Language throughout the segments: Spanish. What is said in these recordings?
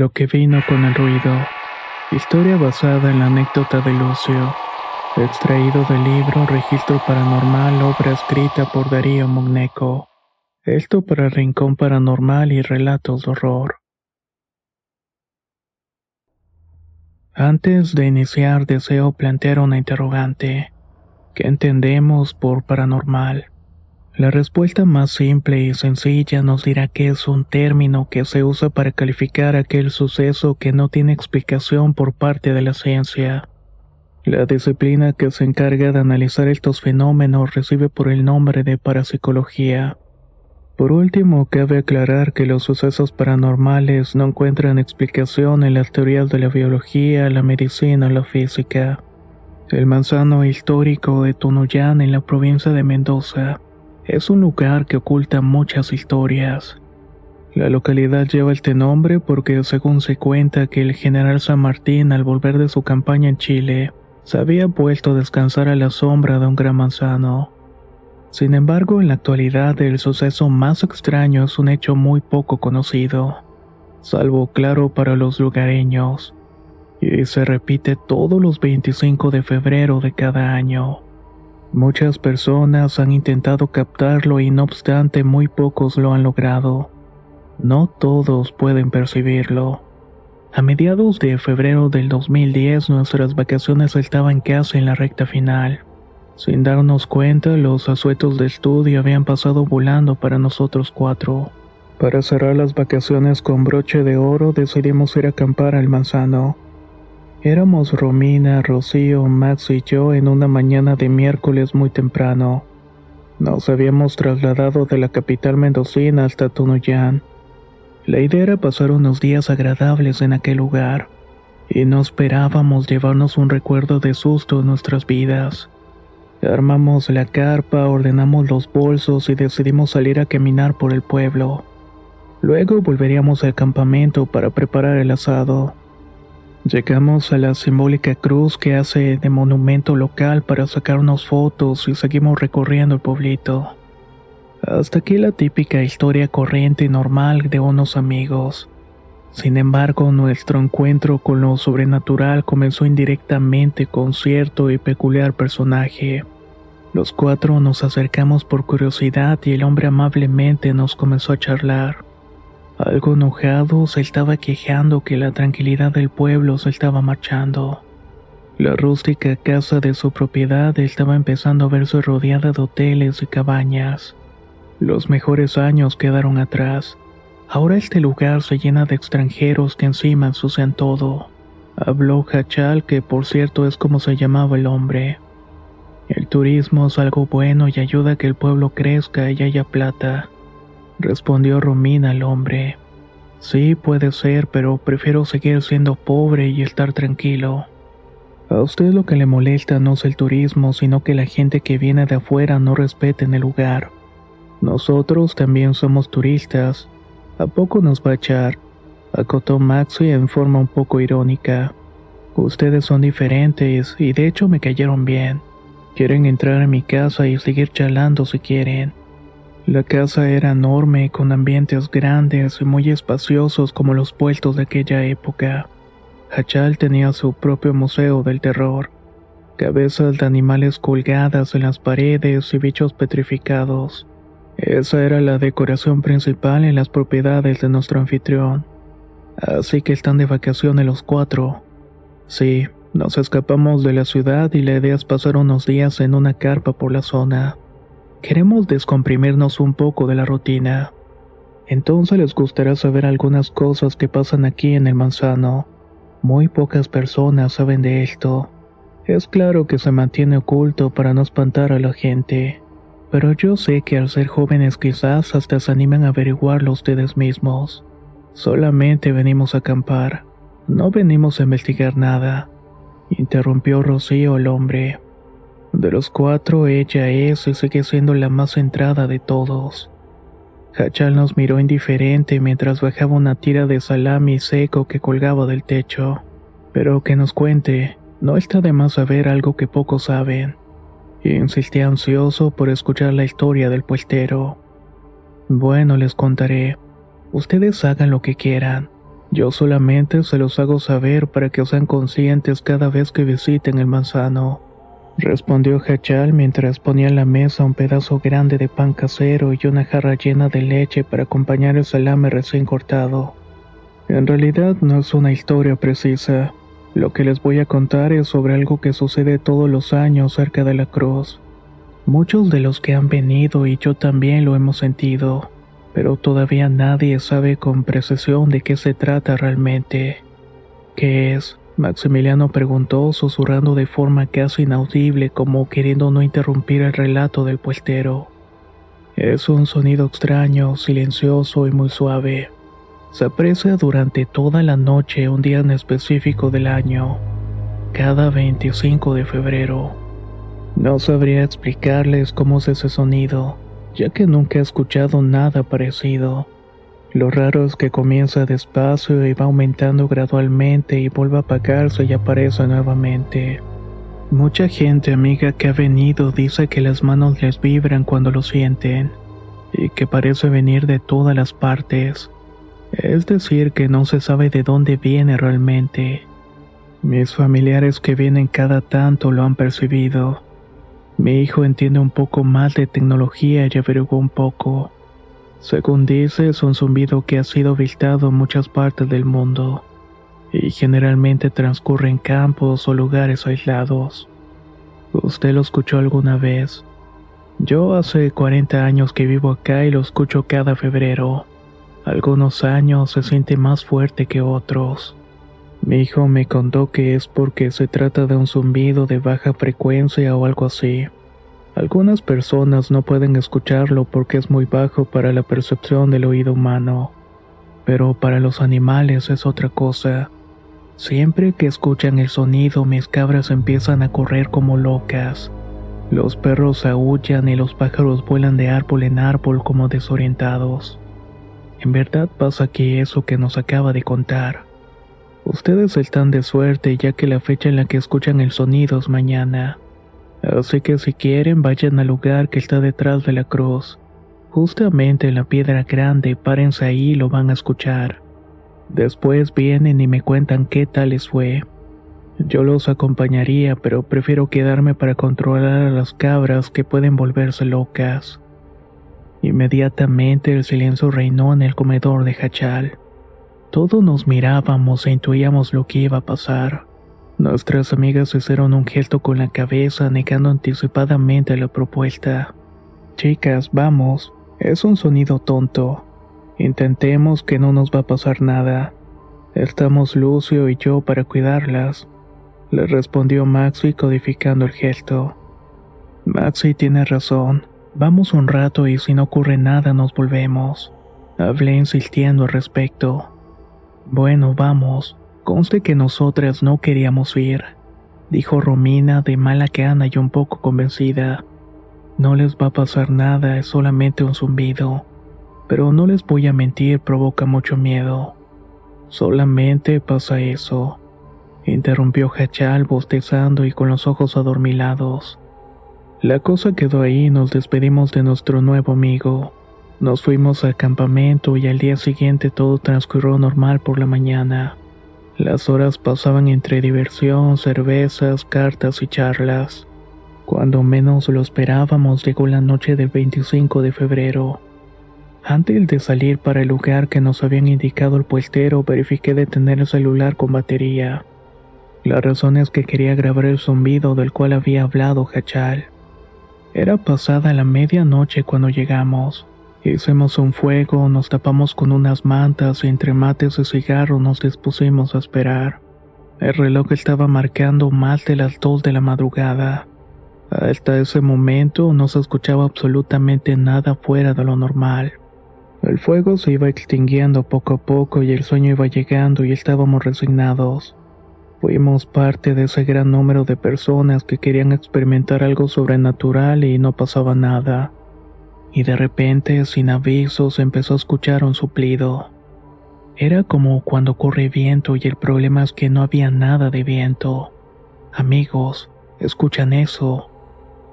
Lo que vino con el ruido. Historia basada en la anécdota de Lucio. Extraído del libro Registro Paranormal, obra escrita por Darío Mogneco. Esto para Rincón Paranormal y Relatos de Horror. Antes de iniciar deseo plantear una interrogante. ¿Qué entendemos por paranormal? La respuesta más simple y sencilla nos dirá que es un término que se usa para calificar aquel suceso que no tiene explicación por parte de la ciencia. La disciplina que se encarga de analizar estos fenómenos recibe por el nombre de parapsicología. Por último, cabe aclarar que los sucesos paranormales no encuentran explicación en las teorías de la biología, la medicina o la física. El manzano histórico de Tunuyán en la provincia de Mendoza es un lugar que oculta muchas historias. La localidad lleva este nombre porque según se cuenta que el general San Martín al volver de su campaña en Chile, se había puesto a descansar a la sombra de un gran manzano. Sin embargo, en la actualidad el suceso más extraño es un hecho muy poco conocido, salvo claro para los lugareños, y se repite todos los 25 de febrero de cada año. Muchas personas han intentado captarlo y no obstante muy pocos lo han logrado. No todos pueden percibirlo. A mediados de febrero del 2010 nuestras vacaciones estaban casi en la recta final. Sin darnos cuenta, los asuetos de estudio habían pasado volando para nosotros cuatro. Para cerrar las vacaciones con broche de oro decidimos ir a acampar al manzano. Éramos Romina, Rocío, Max y yo en una mañana de miércoles muy temprano. Nos habíamos trasladado de la capital mendocina hasta Tunuyán. La idea era pasar unos días agradables en aquel lugar, y no esperábamos llevarnos un recuerdo de susto en nuestras vidas. Armamos la carpa, ordenamos los bolsos y decidimos salir a caminar por el pueblo. Luego volveríamos al campamento para preparar el asado. Llegamos a la simbólica cruz que hace de monumento local para sacar unas fotos y seguimos recorriendo el pueblito. Hasta aquí la típica historia corriente y normal de unos amigos. Sin embargo, nuestro encuentro con lo sobrenatural comenzó indirectamente con cierto y peculiar personaje. Los cuatro nos acercamos por curiosidad y el hombre amablemente nos comenzó a charlar. Algo enojado, se estaba quejando que la tranquilidad del pueblo se estaba marchando. La rústica casa de su propiedad estaba empezando a verse rodeada de hoteles y cabañas. Los mejores años quedaron atrás. Ahora este lugar se llena de extranjeros que encima ensucian todo. Habló Hachal, que por cierto es como se llamaba el hombre. El turismo es algo bueno y ayuda a que el pueblo crezca y haya plata respondió Romina al hombre. Sí, puede ser, pero prefiero seguir siendo pobre y estar tranquilo. A usted lo que le molesta no es el turismo, sino que la gente que viene de afuera no respeten el lugar. Nosotros también somos turistas. ¿A poco nos va a echar? Acotó Maxi en forma un poco irónica. Ustedes son diferentes y de hecho me cayeron bien. Quieren entrar en mi casa y seguir charlando si quieren. La casa era enorme, con ambientes grandes y muy espaciosos como los puestos de aquella época. Hachal tenía su propio museo del terror. cabezas de animales colgadas en las paredes y bichos petrificados. Esa era la decoración principal en las propiedades de nuestro anfitrión. Así que están de vacaciones los cuatro. Sí, nos escapamos de la ciudad y la idea es pasar unos días en una carpa por la zona. Queremos descomprimirnos un poco de la rutina. Entonces les gustará saber algunas cosas que pasan aquí en el manzano. Muy pocas personas saben de esto. Es claro que se mantiene oculto para no espantar a la gente, pero yo sé que al ser jóvenes quizás hasta se animan a averiguarlo ustedes mismos. Solamente venimos a acampar, no venimos a investigar nada, interrumpió Rocío el hombre. De los cuatro ella es y sigue siendo la más centrada de todos. Hachal nos miró indiferente mientras bajaba una tira de salami seco que colgaba del techo. Pero que nos cuente, no está de más saber algo que pocos saben. Insistí ansioso por escuchar la historia del puestero. Bueno, les contaré. Ustedes hagan lo que quieran. Yo solamente se los hago saber para que sean conscientes cada vez que visiten el manzano respondió Hachal mientras ponía en la mesa un pedazo grande de pan casero y una jarra llena de leche para acompañar el salame recién cortado. En realidad no es una historia precisa. Lo que les voy a contar es sobre algo que sucede todos los años cerca de la cruz. Muchos de los que han venido y yo también lo hemos sentido, pero todavía nadie sabe con precisión de qué se trata realmente. ¿Qué es? Maximiliano preguntó, susurrando de forma casi inaudible como queriendo no interrumpir el relato del puestero. Es un sonido extraño, silencioso y muy suave. Se aprecia durante toda la noche un día en específico del año, cada 25 de febrero. No sabría explicarles cómo es ese sonido, ya que nunca he escuchado nada parecido. Lo raro es que comienza despacio y va aumentando gradualmente y vuelve a apagarse y aparece nuevamente. Mucha gente amiga que ha venido dice que las manos les vibran cuando lo sienten y que parece venir de todas las partes. Es decir, que no se sabe de dónde viene realmente. Mis familiares que vienen cada tanto lo han percibido. Mi hijo entiende un poco más de tecnología y averiguó un poco. Según dice, es un zumbido que ha sido visitado en muchas partes del mundo y generalmente transcurre en campos o lugares aislados. ¿Usted lo escuchó alguna vez? Yo hace 40 años que vivo acá y lo escucho cada febrero. Algunos años se siente más fuerte que otros. Mi hijo me contó que es porque se trata de un zumbido de baja frecuencia o algo así. Algunas personas no pueden escucharlo porque es muy bajo para la percepción del oído humano, pero para los animales es otra cosa. Siempre que escuchan el sonido mis cabras empiezan a correr como locas. Los perros aullan y los pájaros vuelan de árbol en árbol como desorientados. En verdad pasa aquí eso que nos acaba de contar. Ustedes están de suerte ya que la fecha en la que escuchan el sonido es mañana. Así que si quieren vayan al lugar que está detrás de la cruz. Justamente en la piedra grande, párense ahí y lo van a escuchar. Después vienen y me cuentan qué tal les fue. Yo los acompañaría, pero prefiero quedarme para controlar a las cabras que pueden volverse locas. Inmediatamente el silencio reinó en el comedor de Hachal. Todos nos mirábamos e intuíamos lo que iba a pasar. Nuestras amigas hicieron un gesto con la cabeza negando anticipadamente la propuesta. Chicas, vamos, es un sonido tonto. Intentemos que no nos va a pasar nada. Estamos Lucio y yo para cuidarlas. Le respondió Maxi codificando el gesto. Maxi tiene razón. Vamos un rato y si no ocurre nada nos volvemos. Hablé insistiendo al respecto. Bueno, vamos. Conste que nosotras no queríamos ir, dijo Romina de mala gana y un poco convencida. No les va a pasar nada, es solamente un zumbido. Pero no les voy a mentir, provoca mucho miedo. Solamente pasa eso. Interrumpió Hachal bostezando y con los ojos adormilados. La cosa quedó ahí y nos despedimos de nuestro nuevo amigo. Nos fuimos al campamento y al día siguiente todo transcurrió normal por la mañana. Las horas pasaban entre diversión, cervezas, cartas y charlas. Cuando menos lo esperábamos llegó la noche del 25 de febrero. Antes de salir para el lugar que nos habían indicado el puestero, verifiqué de tener el celular con batería. La razón es que quería grabar el zumbido del cual había hablado Hachal. Era pasada la medianoche cuando llegamos. Hicimos un fuego, nos tapamos con unas mantas y entre mates de cigarro nos dispusimos a esperar. El reloj estaba marcando más de las dos de la madrugada. Hasta ese momento no se escuchaba absolutamente nada fuera de lo normal. El fuego se iba extinguiendo poco a poco y el sueño iba llegando y estábamos resignados. Fuimos parte de ese gran número de personas que querían experimentar algo sobrenatural y no pasaba nada. Y de repente, sin aviso, se empezó a escuchar un suplido. Era como cuando corre viento y el problema es que no había nada de viento. Amigos, ¿escuchan eso?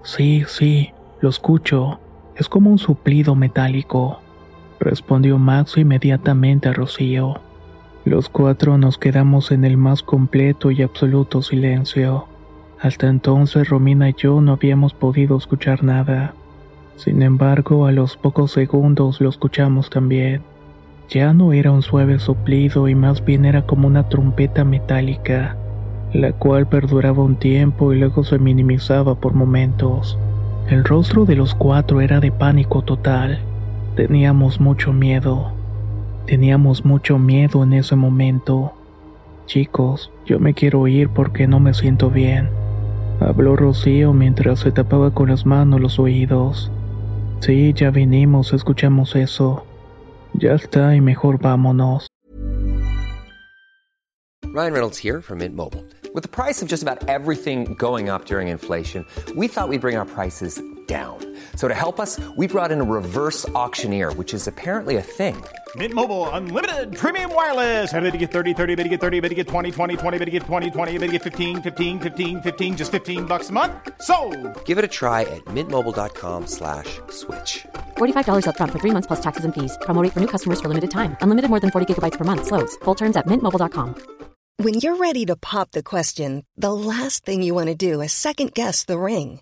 Sí, sí, lo escucho. Es como un suplido metálico respondió Max inmediatamente a Rocío. Los cuatro nos quedamos en el más completo y absoluto silencio. Hasta entonces Romina y yo no habíamos podido escuchar nada. Sin embargo, a los pocos segundos lo escuchamos también. Ya no era un suave soplido y más bien era como una trompeta metálica, la cual perduraba un tiempo y luego se minimizaba por momentos. El rostro de los cuatro era de pánico total. Teníamos mucho miedo. Teníamos mucho miedo en ese momento. Chicos, yo me quiero ir porque no me siento bien. Habló Rocío mientras se tapaba con las manos los oídos. Sí, ya vinimos, escuchamos eso. Ya está y mejor vámonos. Ryan Reynolds here from Mint Mobile. With the price of just about everything going up during inflation, we thought we'd bring our prices down. So to help us, we brought in a reverse auctioneer, which is apparently a thing. Mint Mobile unlimited premium wireless. Ready to get 30, 30, bit to get 30, bit to get 20, 20, 20, bit to get 20, 20, bit to get 15, 15, 15, 15 just 15 bucks a month. So, Give it a try at mintmobile.com/switch. slash $45 up front for 3 months plus taxes and fees. Promo rate for new customers for limited time. Unlimited more than 40 gigabytes per month slows. Full terms at mintmobile.com. When you're ready to pop the question, the last thing you want to do is second guess the ring.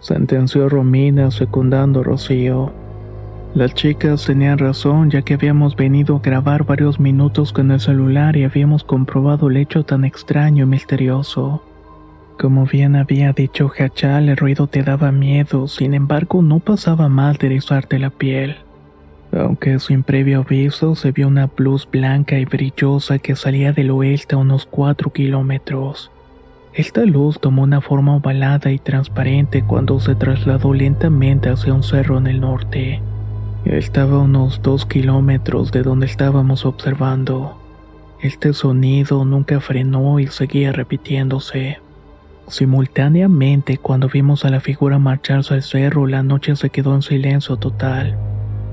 Sentenció Romina secundando a Rocío. Las chicas tenían razón ya que habíamos venido a grabar varios minutos con el celular y habíamos comprobado el hecho tan extraño y misterioso. Como bien había dicho Hachal, el ruido te daba miedo, sin embargo no pasaba mal de la piel. Aunque sin previo aviso se vio una luz blanca y brillosa que salía del oeste a unos 4 kilómetros. Esta luz tomó una forma ovalada y transparente cuando se trasladó lentamente hacia un cerro en el norte. Estaba a unos dos kilómetros de donde estábamos observando. Este sonido nunca frenó y seguía repitiéndose. Simultáneamente, cuando vimos a la figura marcharse al cerro, la noche se quedó en silencio total.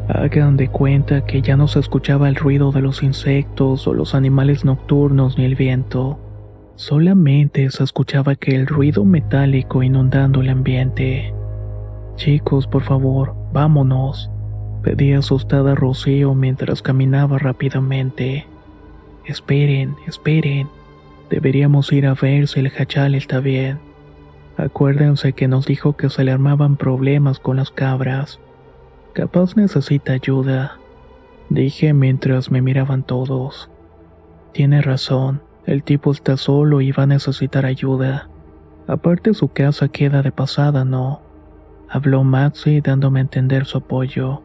Hagan de cuenta que ya no se escuchaba el ruido de los insectos o los animales nocturnos ni el viento. Solamente se escuchaba aquel ruido metálico inundando el ambiente. Chicos, por favor, vámonos, pedí asustada a Rocío mientras caminaba rápidamente. Esperen, esperen. Deberíamos ir a ver si el hachal está bien. Acuérdense que nos dijo que se le armaban problemas con las cabras. Capaz necesita ayuda, dije mientras me miraban todos. Tiene razón, el tipo está solo y va a necesitar ayuda. Aparte su casa queda de pasada, ¿no? Habló Maxi dándome a entender su apoyo.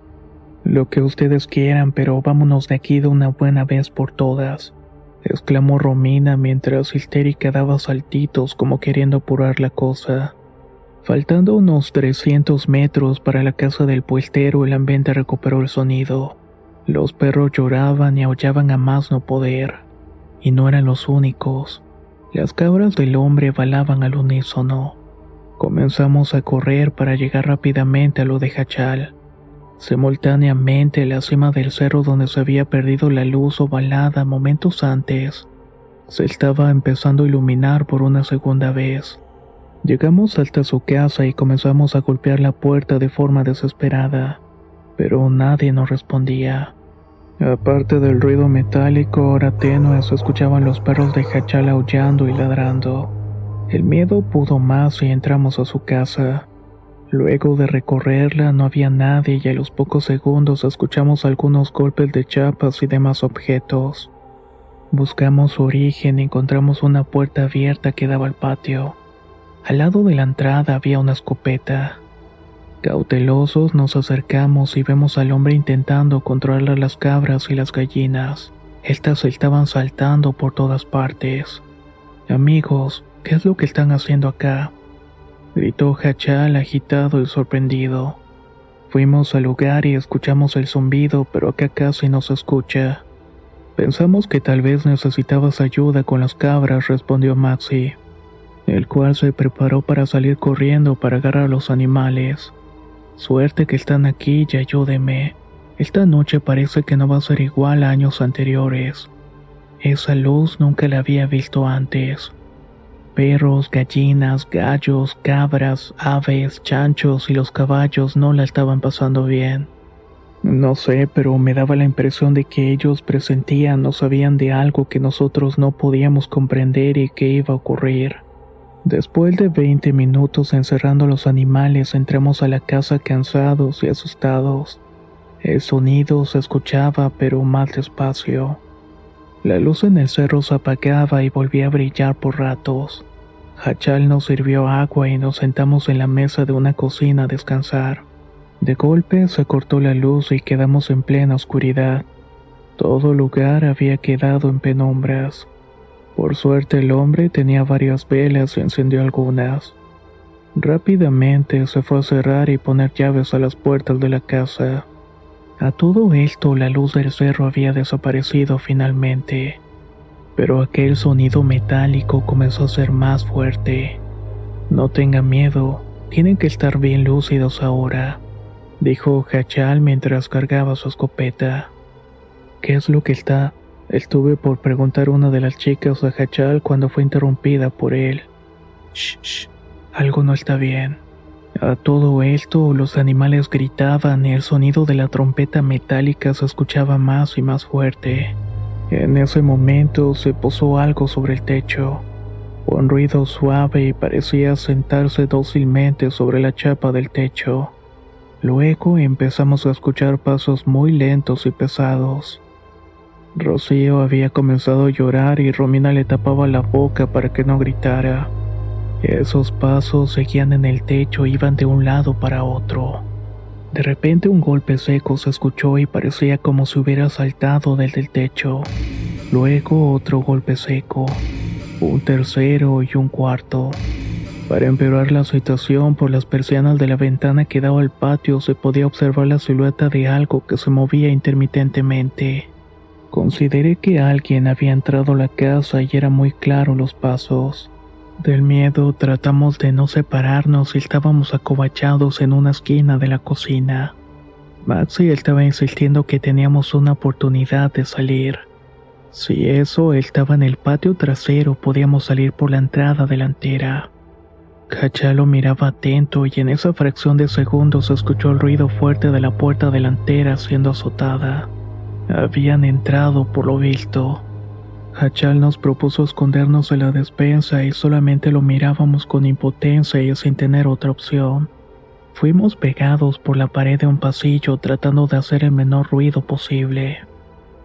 Lo que ustedes quieran, pero vámonos de aquí de una buena vez por todas, exclamó Romina mientras histérica daba saltitos como queriendo apurar la cosa. Faltando unos 300 metros para la casa del puestero, el ambiente recuperó el sonido. Los perros lloraban y aullaban a más no poder. Y no eran los únicos. Las cabras del hombre balaban al unísono. Comenzamos a correr para llegar rápidamente a lo de Hachal. Simultáneamente, la cima del cerro donde se había perdido la luz ovalada momentos antes, se estaba empezando a iluminar por una segunda vez. Llegamos hasta su casa y comenzamos a golpear la puerta de forma desesperada, pero nadie nos respondía. Aparte del ruido metálico ahora tenue, se escuchaban los perros de Hachal aullando y ladrando. El miedo pudo más y entramos a su casa. Luego de recorrerla no había nadie y a los pocos segundos escuchamos algunos golpes de chapas y demás objetos. Buscamos su origen y encontramos una puerta abierta que daba al patio. Al lado de la entrada había una escopeta. Cautelosos nos acercamos y vemos al hombre intentando controlar las cabras y las gallinas. Estas estaban saltando por todas partes. Amigos, ¿qué es lo que están haciendo acá? gritó Hachal agitado y sorprendido. Fuimos al lugar y escuchamos el zumbido, pero acá casi no se escucha. Pensamos que tal vez necesitabas ayuda con las cabras, respondió Maxi, el cual se preparó para salir corriendo para agarrar a los animales. Suerte que están aquí y ayúdeme. Esta noche parece que no va a ser igual a años anteriores. Esa luz nunca la había visto antes. Perros, gallinas, gallos, cabras, aves, chanchos y los caballos no la estaban pasando bien. No sé, pero me daba la impresión de que ellos presentían o sabían de algo que nosotros no podíamos comprender y que iba a ocurrir. Después de 20 minutos encerrando los animales, entramos a la casa cansados y asustados. El sonido se escuchaba, pero más despacio. La luz en el cerro se apagaba y volvía a brillar por ratos. Hachal nos sirvió agua y nos sentamos en la mesa de una cocina a descansar. De golpe se cortó la luz y quedamos en plena oscuridad. Todo lugar había quedado en penumbras. Por suerte el hombre tenía varias velas y encendió algunas. Rápidamente se fue a cerrar y poner llaves a las puertas de la casa. A todo esto la luz del cerro había desaparecido finalmente pero aquel sonido metálico comenzó a ser más fuerte. No tenga miedo, tienen que estar bien lúcidos ahora, dijo Hachal mientras cargaba su escopeta. ¿Qué es lo que está? Estuve por preguntar una de las chicas a Hachal cuando fue interrumpida por él. Shh, shh, algo no está bien. A todo esto, los animales gritaban y el sonido de la trompeta metálica se escuchaba más y más fuerte. En ese momento se posó algo sobre el techo, un ruido suave y parecía sentarse dócilmente sobre la chapa del techo. Luego empezamos a escuchar pasos muy lentos y pesados. Rocío había comenzado a llorar y Romina le tapaba la boca para que no gritara. Esos pasos seguían en el techo iban de un lado para otro. De repente un golpe seco se escuchó y parecía como si hubiera saltado desde el techo. Luego otro golpe seco, un tercero y un cuarto. Para empeorar la situación, por las persianas de la ventana que daba al patio se podía observar la silueta de algo que se movía intermitentemente. Consideré que alguien había entrado a la casa y era muy claro los pasos. Del miedo tratamos de no separarnos y estábamos acobachados en una esquina de la cocina. Maxi estaba insistiendo que teníamos una oportunidad de salir. Si eso estaba en el patio trasero, podíamos salir por la entrada delantera. Cachalo miraba atento y en esa fracción de segundos se escuchó el ruido fuerte de la puerta delantera siendo azotada. Habían entrado por lo visto. Hachal nos propuso escondernos en la despensa y solamente lo mirábamos con impotencia y sin tener otra opción. Fuimos pegados por la pared de un pasillo tratando de hacer el menor ruido posible.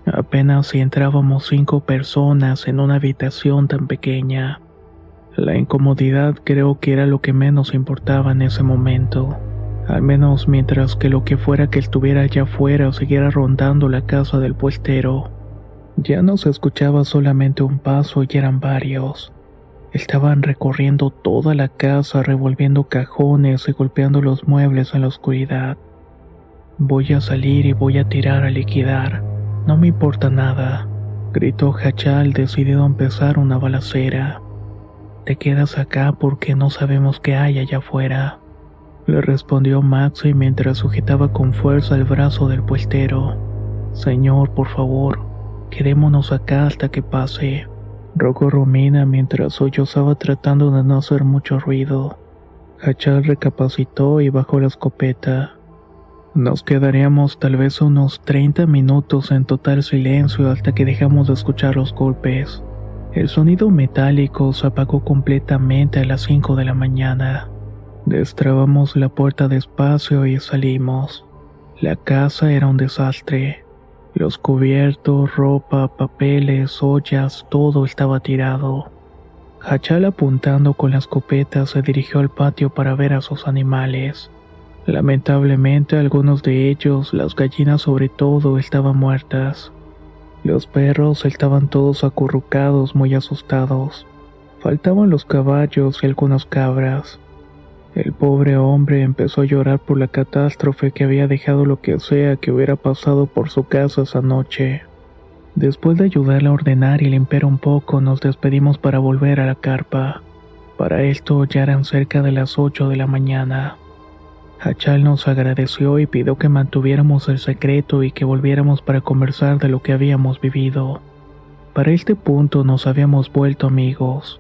Apenas si entrábamos cinco personas en una habitación tan pequeña. La incomodidad creo que era lo que menos importaba en ese momento. Al menos mientras que lo que fuera que estuviera allá afuera siguiera rondando la casa del puestero. Ya no se escuchaba solamente un paso y eran varios. Estaban recorriendo toda la casa, revolviendo cajones y golpeando los muebles en la oscuridad. Voy a salir y voy a tirar a liquidar. No me importa nada, gritó Hachal decidido a empezar una balacera. te quedas acá porque no sabemos qué hay allá afuera. Le respondió Maxi mientras sujetaba con fuerza el brazo del puestero. Señor, por favor, quedémonos acá hasta que pase. Rogó Romina mientras sollozaba tratando de no hacer mucho ruido. Hachal recapacitó y bajó la escopeta. Nos quedaríamos tal vez unos 30 minutos en total silencio hasta que dejamos de escuchar los golpes. El sonido metálico se apagó completamente a las 5 de la mañana. Destrabamos la puerta despacio y salimos. La casa era un desastre. Los cubiertos, ropa, papeles, ollas, todo estaba tirado. Hachal apuntando con la escopeta se dirigió al patio para ver a sus animales. Lamentablemente algunos de ellos, las gallinas sobre todo, estaban muertas. Los perros estaban todos acurrucados muy asustados. Faltaban los caballos y algunas cabras. El pobre hombre empezó a llorar por la catástrofe que había dejado lo que sea que hubiera pasado por su casa esa noche. Después de ayudarle a ordenar y limpiar un poco, nos despedimos para volver a la carpa. Para esto ya eran cerca de las 8 de la mañana. Hachal nos agradeció y pidió que mantuviéramos el secreto y que volviéramos para conversar de lo que habíamos vivido. Para este punto nos habíamos vuelto amigos.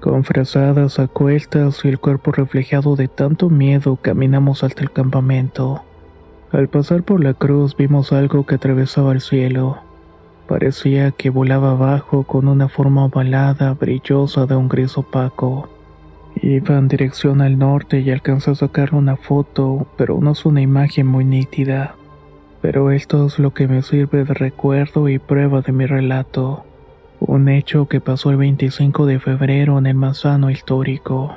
Con frazadas a cuestas y el cuerpo reflejado de tanto miedo caminamos hasta el campamento. Al pasar por la cruz vimos algo que atravesaba el cielo. Parecía que volaba abajo con una forma ovalada, brillosa de un gris opaco. Iba en dirección al norte y alcanzó a sacar una foto, pero no es una imagen muy nítida. Pero esto es lo que me sirve de recuerdo y prueba de mi relato. Un hecho que pasó el 25 de febrero en el Manzano histórico.